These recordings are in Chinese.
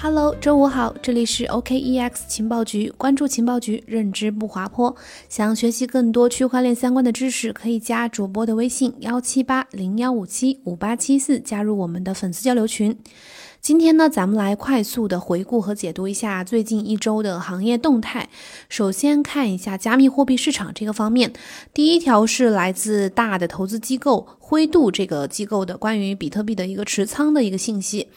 Hello，周五好，这里是 OKEX 情报局，关注情报局，认知不滑坡。想学习更多区块链相关的知识，可以加主播的微信幺七八零幺五七五八七四，加入我们的粉丝交流群。今天呢，咱们来快速的回顾和解读一下最近一周的行业动态。首先看一下加密货币市场这个方面，第一条是来自大的投资机构灰度这个机构的关于比特币的一个持仓的一个信息。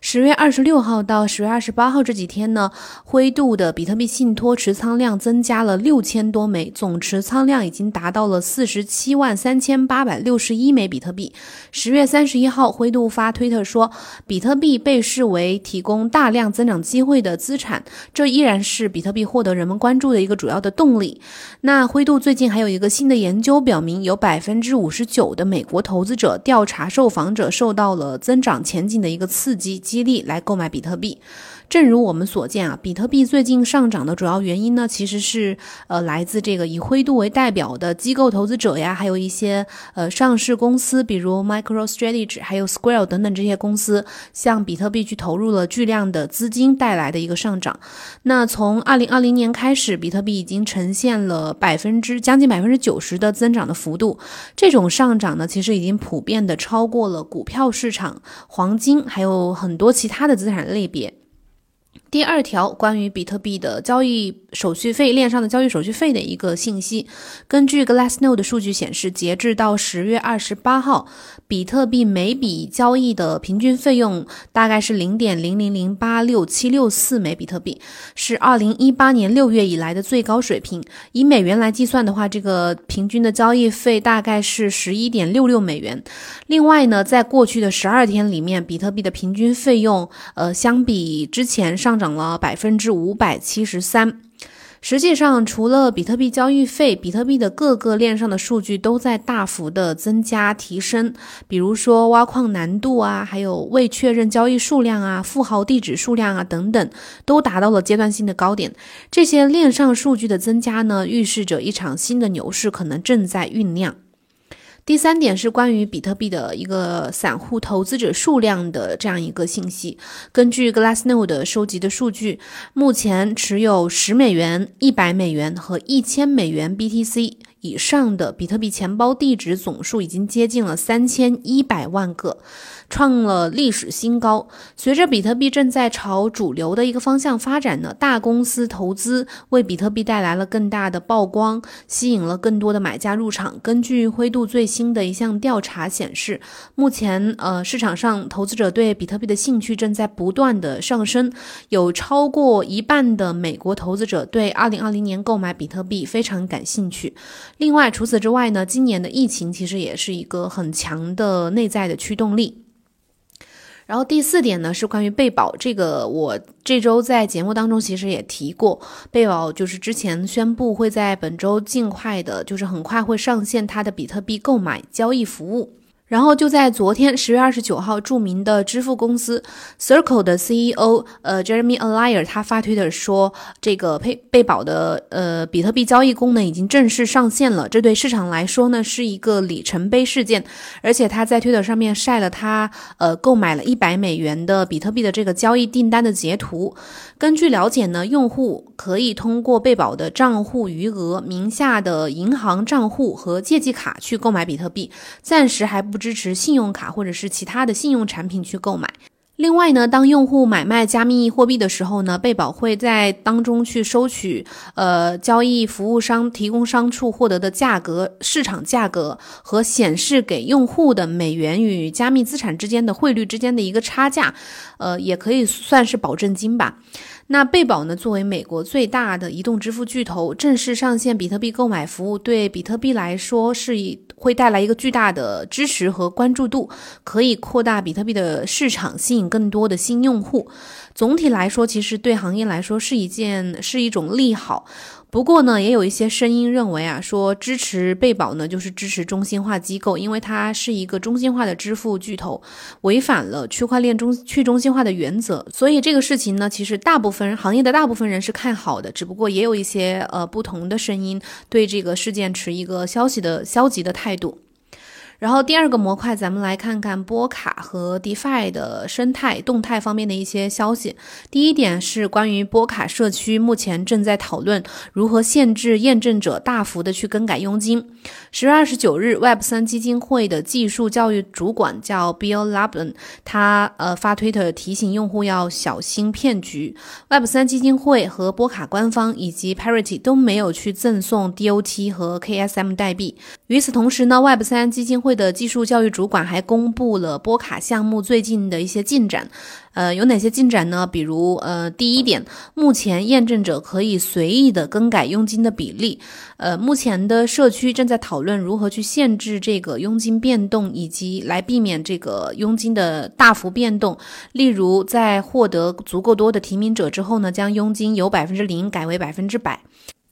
十月二十六号到十月二十八号这几天呢，灰度的比特币信托持仓量增加了六千多枚，总持仓量已经达到了四十七万三千八百六十一枚比特币。十月三十一号，灰度发推特说，比特币被视为提供大量增长机会的资产，这依然是比特币获得人们关注的一个主要的动力。那灰度最近还有一个新的研究表明，有百分之五十九的美国投资者调查受访者受到了增长前景的一个刺激。激励来购买比特币。正如我们所见啊，比特币最近上涨的主要原因呢，其实是呃来自这个以灰度为代表的机构投资者呀，还有一些呃上市公司，比如 MicroStrategy 还有 Square 等等这些公司，向比特币去投入了巨量的资金带来的一个上涨。那从二零二零年开始，比特币已经呈现了百分之将近百分之九十的增长的幅度。这种上涨呢，其实已经普遍的超过了股票市场、黄金，还有很多其他的资产类别。第二条关于比特币的交易手续费链上的交易手续费的一个信息，根据 Glassnode 的数据显示，截至到十月二十八号，比特币每笔交易的平均费用大概是零点零零零八六七六四枚比特币，是二零一八年六月以来的最高水平。以美元来计算的话，这个平均的交易费大概是十一点六六美元。另外呢，在过去的十二天里面，比特币的平均费用，呃，相比之前上。涨了百分之五百七十三。实际上，除了比特币交易费，比特币的各个链上的数据都在大幅的增加提升。比如说挖矿难度啊，还有未确认交易数量啊、富豪地址数量啊等等，都达到了阶段性的高点。这些链上数据的增加呢，预示着一场新的牛市可能正在酝酿。第三点是关于比特币的一个散户投资者数量的这样一个信息。根据 Glassnode 收集的数据，目前持有十美元、一百美元和一千美元 BTC 以上的比特币钱包地址总数已经接近了三千一百万个。创了历史新高。随着比特币正在朝主流的一个方向发展呢，大公司投资为比特币带来了更大的曝光，吸引了更多的买家入场。根据灰度最新的一项调查显示，目前呃市场上投资者对比特币的兴趣正在不断的上升，有超过一半的美国投资者对2020年购买比特币非常感兴趣。另外，除此之外呢，今年的疫情其实也是一个很强的内在的驱动力。然后第四点呢是关于贝宝，这个我这周在节目当中其实也提过，贝宝就是之前宣布会在本周尽快的，就是很快会上线它的比特币购买交易服务。然后就在昨天十月二十九号，著名的支付公司 Circle 的 CEO 呃 Jeremy Allaire 他发推特说，这个贝贝宝的呃比特币交易功能已经正式上线了，这对市场来说呢是一个里程碑事件。而且他在推特上面晒了他呃购买了一百美元的比特币的这个交易订单的截图。根据了解呢，用户可以通过被保的账户余额、名下的银行账户和借记卡去购买比特币，暂时还不。支持信用卡或者是其他的信用产品去购买。另外呢，当用户买卖加密货币的时候呢，贝宝会在当中去收取呃交易服务商提供商处获得的价格、市场价格和显示给用户的美元与加密资产之间的汇率之间的一个差价，呃，也可以算是保证金吧。那贝宝呢？作为美国最大的移动支付巨头，正式上线比特币购买服务，对比特币来说是以会带来一个巨大的支持和关注度，可以扩大比特币的市场，性更多的新用户。总体来说，其实对行业来说是一件是一种利好。不过呢，也有一些声音认为啊，说支持被保呢，就是支持中心化机构，因为它是一个中心化的支付巨头，违反了区块链中去中心化的原则。所以这个事情呢，其实大部分行业的大部分人是看好的，只不过也有一些呃不同的声音对这个事件持一个消息的消极的态度。然后第二个模块，咱们来看看波卡和 DeFi 的生态动态方面的一些消息。第一点是关于波卡社区，目前正在讨论如何限制验证者大幅的去更改佣金。十月二十九日，Web 三基金会的技术教育主管叫 Bill Laban，他呃发推特提醒用户要小心骗局。Web 三基金会和波卡官方以及 Parity 都没有去赠送 DOT 和 KSM 代币。与此同时呢，Web 三基金会。会的技术教育主管还公布了波卡项目最近的一些进展，呃，有哪些进展呢？比如，呃，第一点，目前验证者可以随意的更改佣金的比例，呃，目前的社区正在讨论如何去限制这个佣金变动，以及来避免这个佣金的大幅变动。例如，在获得足够多的提名者之后呢，将佣金由百分之零改为百分之百。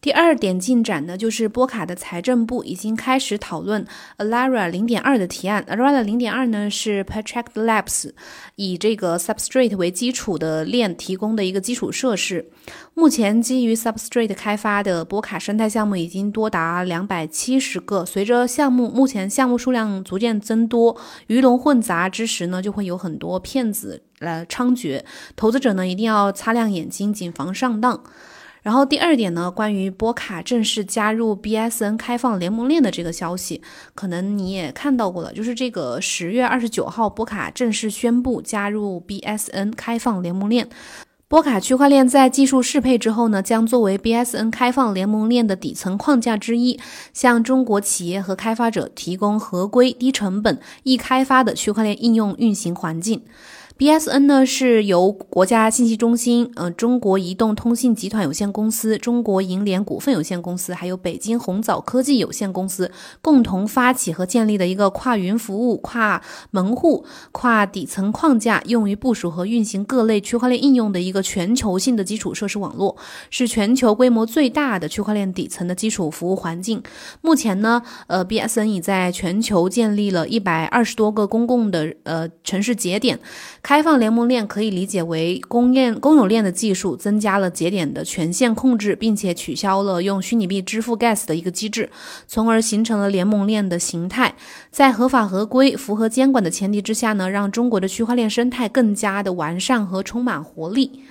第二点进展呢，就是波卡的财政部已经开始讨论 Alara 零点二的提案。Alara 零点二呢是 Patrick Labs 以这个 Substrate 为基础的链提供的一个基础设施。目前基于 Substrate 开发的波卡生态项目已经多达两百七十个。随着项目目前项目数量逐渐增多，鱼龙混杂之时呢，就会有很多骗子来猖獗。投资者呢一定要擦亮眼睛，谨防上当。然后第二点呢，关于波卡正式加入 BSN 开放联盟链的这个消息，可能你也看到过了，就是这个十月二十九号，波卡正式宣布加入 BSN 开放联盟链。波卡区块链在技术适配之后呢，将作为 BSN 开放联盟链的底层框架之一，向中国企业和开发者提供合规、低成本、易开发的区块链应用运行环境。BSN 呢是由国家信息中心、呃中国移动通信集团有限公司、中国银联股份有限公司，还有北京红枣科技有限公司共同发起和建立的一个跨云服务、跨门户、跨底层框架，用于部署和运行各类区块链应用的一个全球性的基础设施网络，是全球规模最大的区块链底层的基础服务环境。目前呢，呃，BSN 已在全球建立了一百二十多个公共的呃城市节点。开放联盟链可以理解为公链公有链的技术增加了节点的权限控制，并且取消了用虚拟币支付 gas 的一个机制，从而形成了联盟链的形态。在合法合规、符合监管的前提之下呢，让中国的区块链生态更加的完善和充满活力。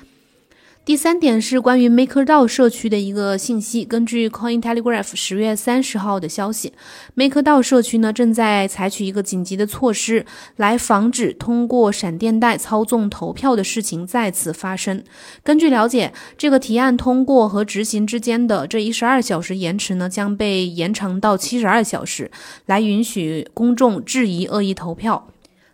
第三点是关于 MakerDAO 社区的一个信息。根据 Cointelegraph 十月三十号的消息，MakerDAO 社区呢正在采取一个紧急的措施，来防止通过闪电贷操纵投票的事情再次发生。根据了解，这个提案通过和执行之间的这一十二小时延迟呢，将被延长到七十二小时，来允许公众质疑恶意投票。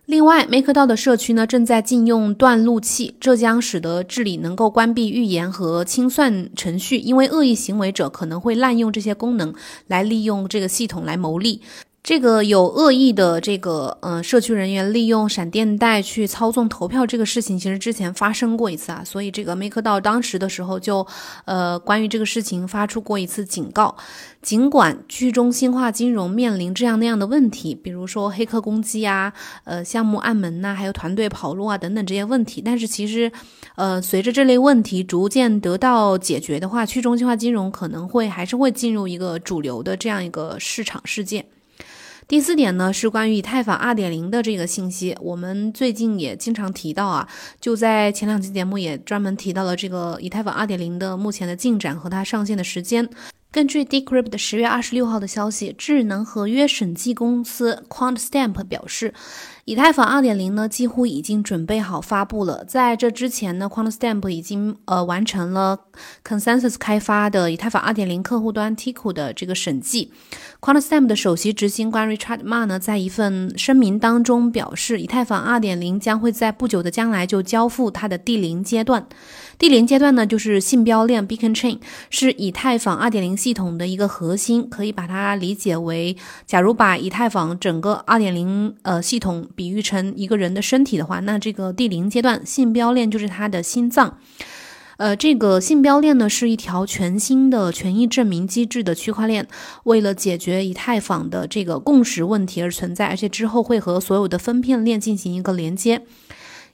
另外，MakerDAO 的社区呢正在禁用断路器，这将使得治理能够关闭预言和清算程序，因为恶意行为者可能会滥用这些功能来利用这个系统来牟利。这个有恶意的这个呃社区人员利用闪电贷去操纵投票这个事情，其实之前发生过一次啊，所以这个 maker 到当时的时候就呃关于这个事情发出过一次警告。尽管去中心化金融面临这样那样的问题，比如说黑客攻击啊，呃项目暗门呐，还有团队跑路啊等等这些问题，但是其实呃随着这类问题逐渐得到解决的话，去中心化金融可能会还是会进入一个主流的这样一个市场世界。第四点呢，是关于以太坊二点零的这个信息。我们最近也经常提到啊，就在前两期节目也专门提到了这个以太坊二点零的目前的进展和它上线的时间。根据 Decrypt 十月二十六号的消息，智能合约审计公司 QuantStamp 表示。以太坊二点零呢，几乎已经准备好发布了。在这之前呢，QuantStamp 已经呃完成了 Consensus 开发的以太坊二点零客户端 Tico 的这个审计。QuantStamp 的首席执行官 Richard Ma 呢，在一份声明当中表示，以太坊二点零将会在不久的将来就交付它的第零阶段。第零阶段呢，就是信标链 Beacon Chain，是以太坊2.0系统的一个核心，可以把它理解为，假如把以太坊整个2.0呃系统比喻成一个人的身体的话，那这个第零阶段信标链就是它的心脏。呃，这个信标链呢是一条全新的权益证明机制的区块链，为了解决以太坊的这个共识问题而存在，而且之后会和所有的分片链进行一个连接。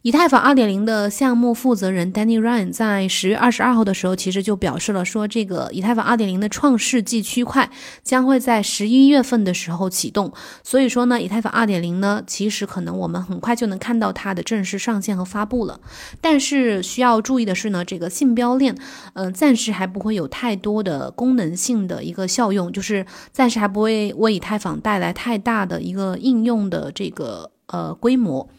以太坊二点零的项目负责人 Danny Ryan 在十月二十二号的时候，其实就表示了说，这个以太坊二点零的创世纪区块将会在十一月份的时候启动。所以说呢，以太坊二点零呢，其实可能我们很快就能看到它的正式上线和发布了。但是需要注意的是呢，这个信标链，呃，暂时还不会有太多的功能性的一个效用，就是暂时还不会为以太坊带来太大的一个应用的这个呃规模。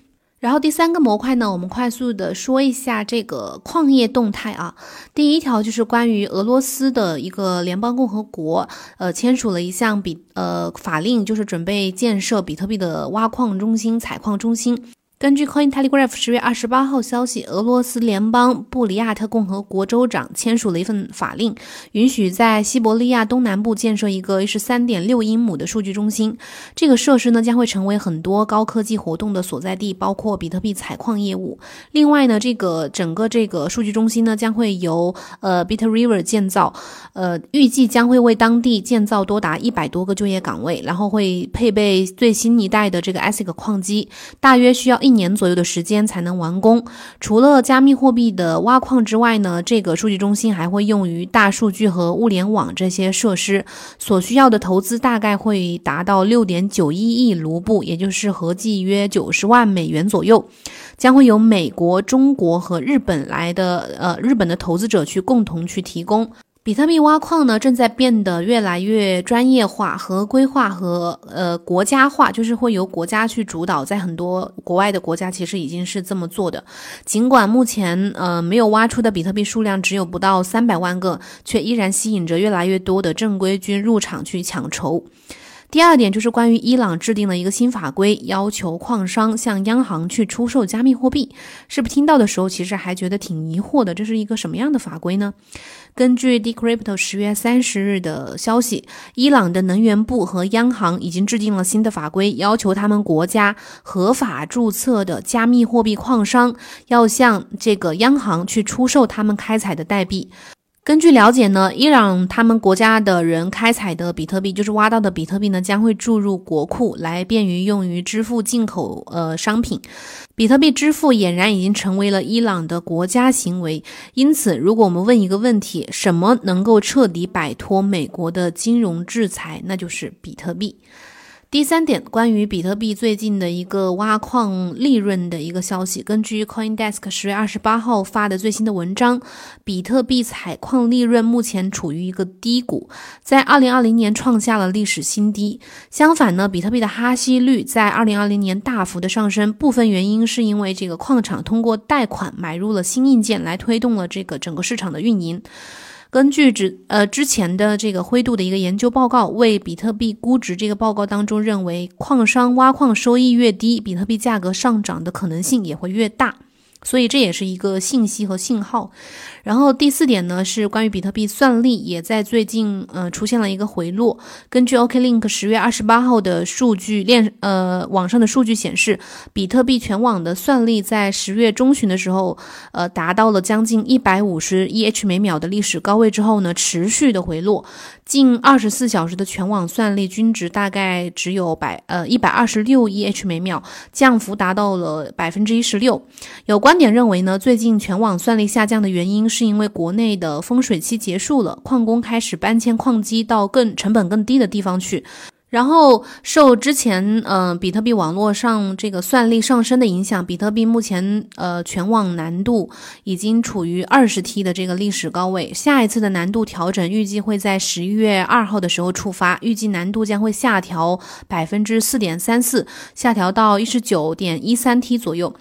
然后第三个模块呢，我们快速的说一下这个矿业动态啊。第一条就是关于俄罗斯的一个联邦共和国，呃，签署了一项比呃法令，就是准备建设比特币的挖矿中心、采矿中心。根据 Coin Telegraph 十月二十八号消息，俄罗斯联邦布里亚特共和国州长签署了一份法令，允许在西伯利亚东南部建设一个十三点六英亩的数据中心。这个设施呢将会成为很多高科技活动的所在地，包括比特币采矿业务。另外呢，这个整个这个数据中心呢将会由呃 Bit River 建造，呃，预计将会为当地建造多达一百多个就业岗位，然后会配备最新一代的这个 ASIC 矿机，大约需要一。一年左右的时间才能完工。除了加密货币的挖矿之外呢，这个数据中心还会用于大数据和物联网这些设施，所需要的投资大概会达到六点九一亿卢布，也就是合计约九十万美元左右，将会由美国、中国和日本来的呃日本的投资者去共同去提供。比特币挖矿呢，正在变得越来越专业化、和规划和呃国家化，就是会由国家去主导。在很多国外的国家，其实已经是这么做的。尽管目前呃没有挖出的比特币数量只有不到三百万个，却依然吸引着越来越多的正规军入场去抢筹。第二点就是关于伊朗制定了一个新法规，要求矿商向央行去出售加密货币。是不是听到的时候其实还觉得挺疑惑的？这是一个什么样的法规呢？根据 Decrypto 十月三十日的消息，伊朗的能源部和央行已经制定了新的法规，要求他们国家合法注册的加密货币矿商要向这个央行去出售他们开采的代币。根据了解呢，伊朗他们国家的人开采的比特币，就是挖到的比特币呢，将会注入国库，来便于用于支付进口呃商品。比特币支付俨然已经成为了伊朗的国家行为。因此，如果我们问一个问题，什么能够彻底摆脱美国的金融制裁，那就是比特币。第三点，关于比特币最近的一个挖矿利润的一个消息，根据 CoinDesk 十月二十八号发的最新的文章，比特币采矿利润目前处于一个低谷，在二零二零年创下了历史新低。相反呢，比特币的哈希率在二零二零年大幅的上升，部分原因是因为这个矿场通过贷款买入了新硬件，来推动了这个整个市场的运营。根据之呃之前的这个灰度的一个研究报告，为比特币估值这个报告当中认为，矿商挖矿收益越低，比特币价格上涨的可能性也会越大。所以这也是一个信息和信号。然后第四点呢，是关于比特币算力也在最近呃出现了一个回落。根据 OKLink 十月二十八号的数据链呃网上的数据显示，比特币全网的算力在十月中旬的时候呃达到了将近一百五十 EH 每秒的历史高位之后呢，持续的回落。近二十四小时的全网算力均值大概只有百呃一百二十六亿 H 每秒，降幅达到了百分之一十六。有观点认为呢，最近全网算力下降的原因是因为国内的风水期结束了，矿工开始搬迁矿机到更成本更低的地方去。然后受之前呃比特币网络上这个算力上升的影响，比特币目前呃全网难度已经处于二十 T 的这个历史高位。下一次的难度调整预计会在十一月二号的时候触发，预计难度将会下调百分之四点三四，下调到一十九点一三 T 左右。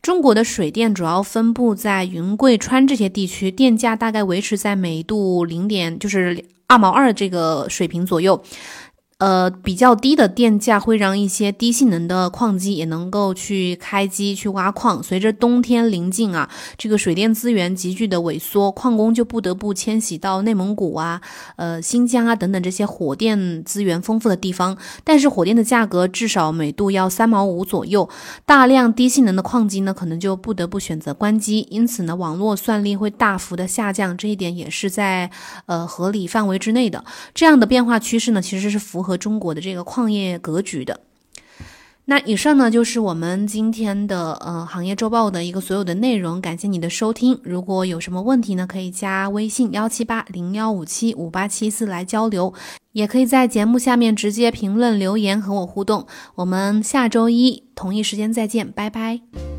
中国的水电主要分布在云贵川这些地区，电价大概维持在每度零点就是二毛二这个水平左右。呃，比较低的电价会让一些低性能的矿机也能够去开机去挖矿。随着冬天临近啊，这个水电资源急剧的萎缩，矿工就不得不迁徙到内蒙古啊、呃新疆啊等等这些火电资源丰富的地方。但是火电的价格至少每度要三毛五左右，大量低性能的矿机呢，可能就不得不选择关机。因此呢，网络算力会大幅的下降，这一点也是在呃合理范围之内的。这样的变化趋势呢，其实是符合。和中国的这个矿业格局的。那以上呢就是我们今天的呃行业周报的一个所有的内容，感谢你的收听。如果有什么问题呢，可以加微信幺七八零幺五七五八七四来交流，也可以在节目下面直接评论留言和我互动。我们下周一同一时间再见，拜拜。